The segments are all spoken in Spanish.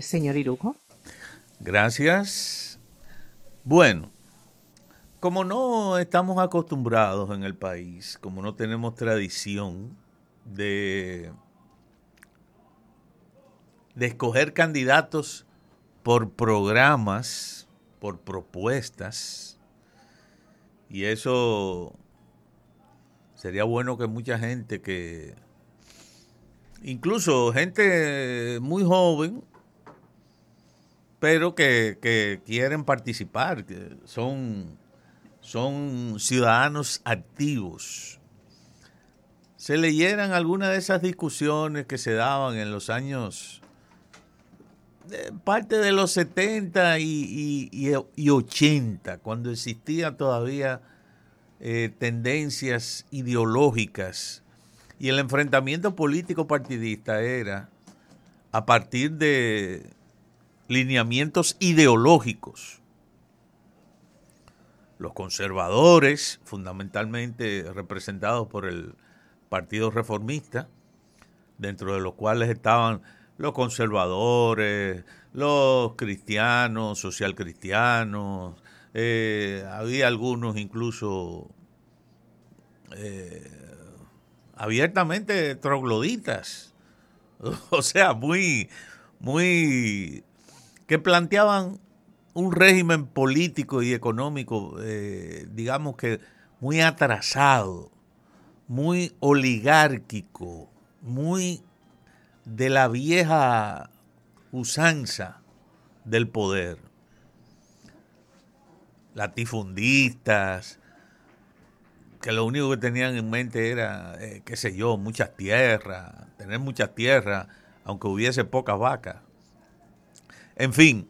señor Irujo. Gracias. Bueno, como no estamos acostumbrados en el país, como no tenemos tradición de, de escoger candidatos por programas, por propuestas, y eso sería bueno que mucha gente que, incluso gente muy joven, pero que, que quieren participar, que son son ciudadanos activos. Se leyeran algunas de esas discusiones que se daban en los años, parte de los 70 y, 80, cuando existían todavía eh, tendencias ideológicas y el enfrentamiento político partidista era a partir de lineamientos ideológicos. Los conservadores, fundamentalmente representados por el Partido Reformista, dentro de los cuales estaban los conservadores, los cristianos, socialcristianos, eh, había algunos incluso eh, abiertamente trogloditas, o sea, muy, muy, que planteaban un régimen político y económico, eh, digamos que muy atrasado, muy oligárquico, muy de la vieja usanza del poder. Latifundistas, que lo único que tenían en mente era, eh, qué sé yo, muchas tierras, tener muchas tierras, aunque hubiese pocas vacas. En fin,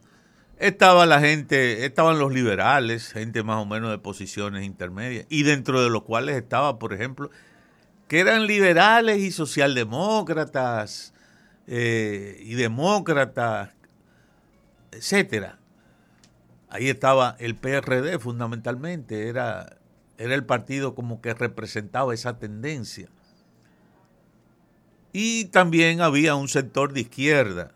estaba la gente, estaban los liberales, gente más o menos de posiciones intermedias, y dentro de los cuales estaba, por ejemplo, que eran liberales y socialdemócratas eh, y demócratas, etcétera. Ahí estaba el PRD fundamentalmente, era, era el partido como que representaba esa tendencia. Y también había un sector de izquierda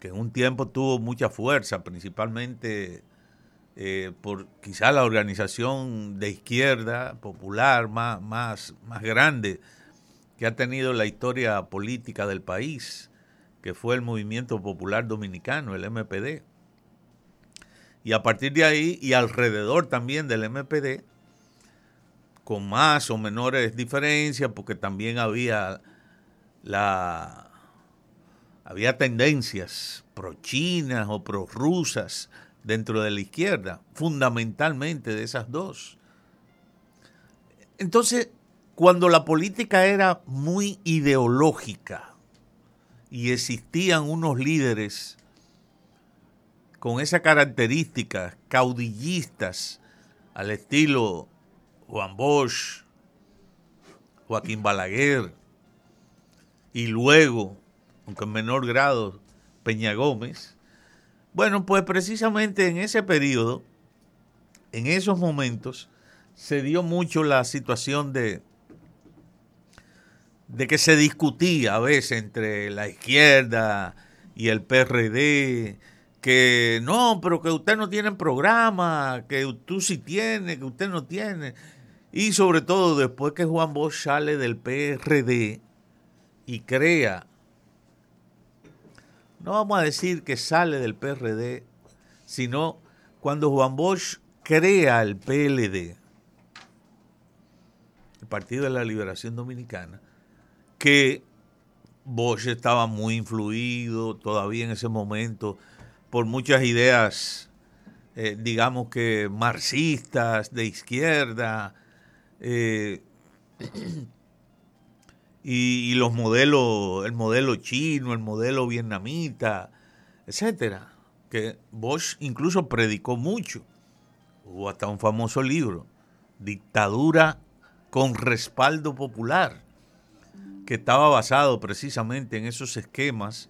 que en un tiempo tuvo mucha fuerza, principalmente eh, por quizá la organización de izquierda popular más, más, más grande que ha tenido la historia política del país, que fue el Movimiento Popular Dominicano, el MPD. Y a partir de ahí, y alrededor también del MPD, con más o menores diferencias, porque también había la, había tendencias pro-chinas o pro-rusas dentro de la izquierda, fundamentalmente de esas dos. Entonces, cuando la política era muy ideológica y existían unos líderes con esa característica, caudillistas, al estilo Juan Bosch, Joaquín Balaguer, y luego aunque en menor grado, Peña Gómez. Bueno, pues precisamente en ese periodo, en esos momentos, se dio mucho la situación de, de que se discutía a veces entre la izquierda y el PRD, que no, pero que usted no tiene programa, que tú sí tiene, que usted no tiene. Y sobre todo después que Juan Bosch sale del PRD y crea no vamos a decir que sale del PRD, sino cuando Juan Bosch crea el PLD, el Partido de la Liberación Dominicana, que Bosch estaba muy influido todavía en ese momento por muchas ideas, eh, digamos que marxistas, de izquierda, eh, y, los modelos, el modelo chino, el modelo vietnamita, etcétera, que Bosch incluso predicó mucho. Hubo hasta un famoso libro, Dictadura con respaldo popular, que estaba basado precisamente en esos esquemas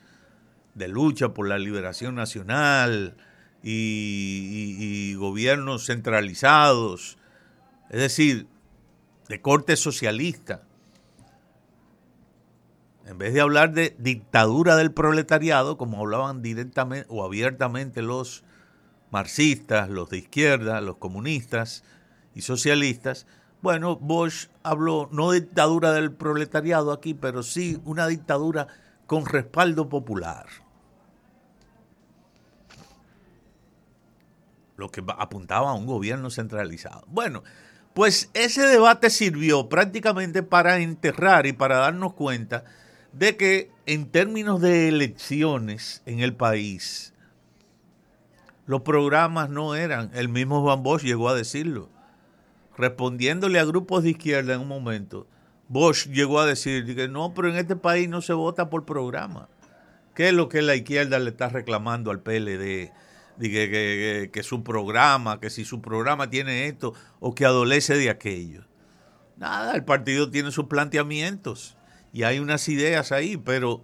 de lucha por la liberación nacional y, y gobiernos centralizados, es decir, de corte socialista en vez de hablar de dictadura del proletariado, como hablaban directamente o abiertamente los marxistas, los de izquierda, los comunistas y socialistas, bueno, Bosch habló no de dictadura del proletariado aquí, pero sí una dictadura con respaldo popular. Lo que apuntaba a un gobierno centralizado. Bueno, pues ese debate sirvió prácticamente para enterrar y para darnos cuenta de que en términos de elecciones en el país, los programas no eran, el mismo Van Bosch llegó a decirlo, respondiéndole a grupos de izquierda en un momento, Bosch llegó a decir que no, pero en este país no se vota por programa. ¿Qué es lo que la izquierda le está reclamando al PLD? Que, que, que, su programa, que si su programa tiene esto o que adolece de aquello. Nada, el partido tiene sus planteamientos y hay unas ideas ahí, pero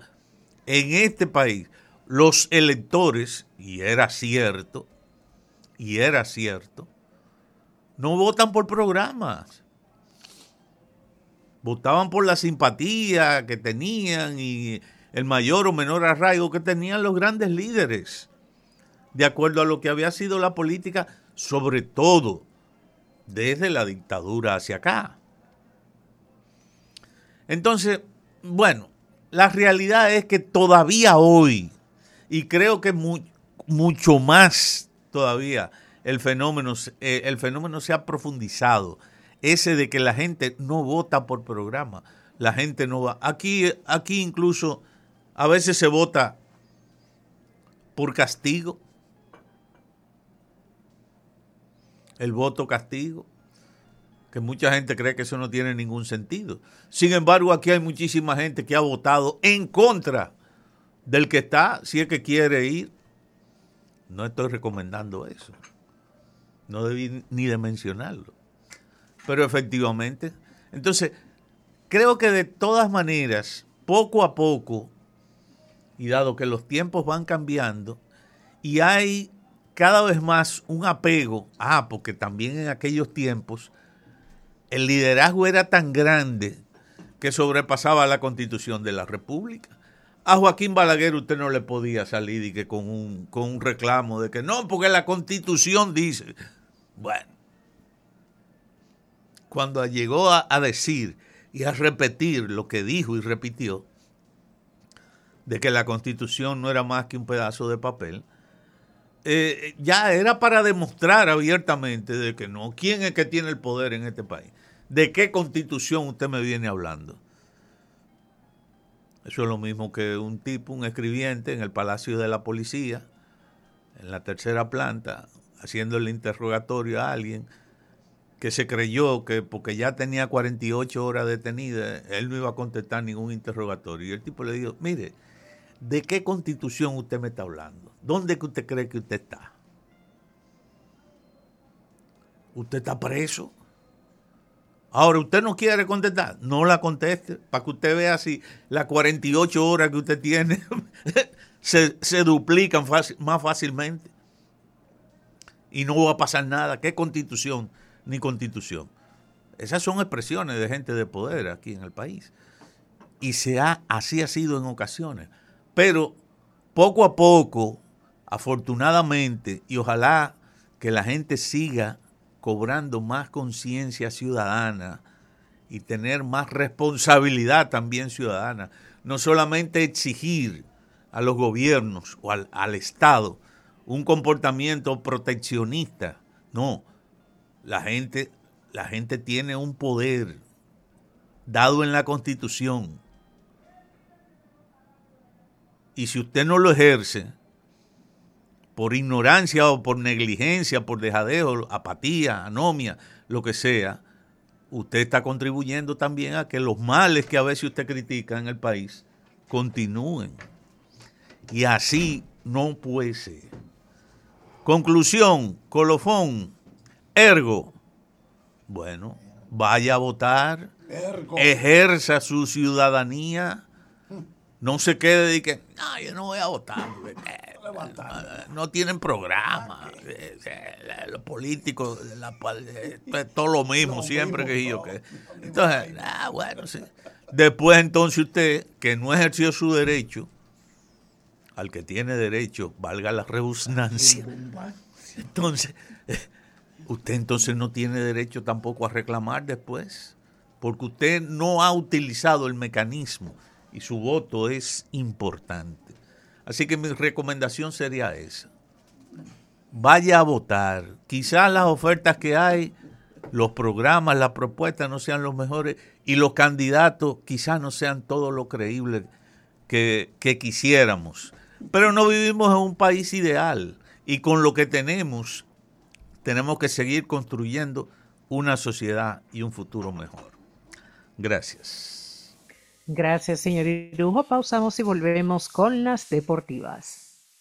en este país los electores, y era cierto, y era cierto, no votan por programas. Votaban por la simpatía que tenían y el mayor o menor arraigo que tenían los grandes líderes, de acuerdo a lo que había sido la política, sobre todo desde la dictadura hacia acá. Entonces, bueno, la realidad es que todavía hoy, y creo que mucho más todavía, el fenómeno, eh, el fenómeno se ha profundizado. Ese de que la gente no vota por programa. La gente no va. Aquí, aquí incluso a veces se vota por castigo. El voto castigo. Que mucha gente cree que eso no tiene ningún sentido. Sin embargo, aquí hay muchísima gente que ha votado en contra del que está, si es que quiere ir. No estoy recomendando eso. No debí ni de mencionarlo. Pero efectivamente. Entonces, creo que de todas maneras, poco a poco, y dado que los tiempos van cambiando, y hay cada vez más un apego, ah, porque también en aquellos tiempos el liderazgo era tan grande que sobrepasaba la constitución de la República. A Joaquín Balaguer usted no le podía salir y que con un, con un reclamo de que no, porque la constitución dice. Bueno, cuando llegó a, decir y a repetir lo que dijo y repitió, de que la constitución no era más que un pedazo de papel, eh, ya era para demostrar abiertamente de que no, quién es que tiene el poder en este país, de qué constitución usted me viene hablando. Eso es lo mismo que un tipo, un escribiente en el Palacio de la Policía, en la tercera planta, haciendo el interrogatorio a alguien que se creyó que porque ya tenía 48 horas detenida, él no iba a contestar ningún interrogatorio. Y el tipo le dijo, mire, ¿de qué constitución usted me está hablando? ¿Dónde que usted cree que usted está? ¿Usted está preso? Ahora, usted no quiere contestar, no la conteste, para que usted vea si las 48 horas que usted tiene se, se, duplican más fácilmente. Y no va a pasar nada. ¿Qué constitución? Ni constitución. Esas son expresiones de gente de poder aquí en el país. Y se ha, así ha sido en ocasiones. Pero poco a poco, afortunadamente, y ojalá que la gente siga cobrando más conciencia ciudadana y tener más responsabilidad también ciudadana. No solamente exigir a los gobiernos o al, al Estado un comportamiento proteccionista. No, la gente, la gente tiene un poder dado en la Constitución. Y si usted no lo ejerce, por ignorancia o por negligencia, por dejadeo, apatía, anomia, lo que sea, usted está contribuyendo también a que los males que a veces usted critica en el país continúen. Y así no puede ser. Conclusión, colofón, ergo. Bueno, vaya a votar, ejerza su ciudadanía, no se quede de que, no, yo no voy a votar. No tienen programa. Eh, eh, los políticos, la, todo lo mismo, siempre que yo. Que, entonces, ah, bueno, sí. Después entonces usted, que no ejerció su derecho, al que tiene derecho, valga la redundancia, entonces, usted entonces no tiene derecho tampoco a reclamar después, porque usted no ha utilizado el mecanismo y su voto es importante. Así que mi recomendación sería esa. Vaya a votar. Quizás las ofertas que hay, los programas, las propuestas no sean los mejores y los candidatos quizás no sean todo lo creíbles que, que quisiéramos. Pero no vivimos en un país ideal y con lo que tenemos tenemos que seguir construyendo una sociedad y un futuro mejor. Gracias. Gracias, señor Irujo. Pausamos y volvemos con las deportivas.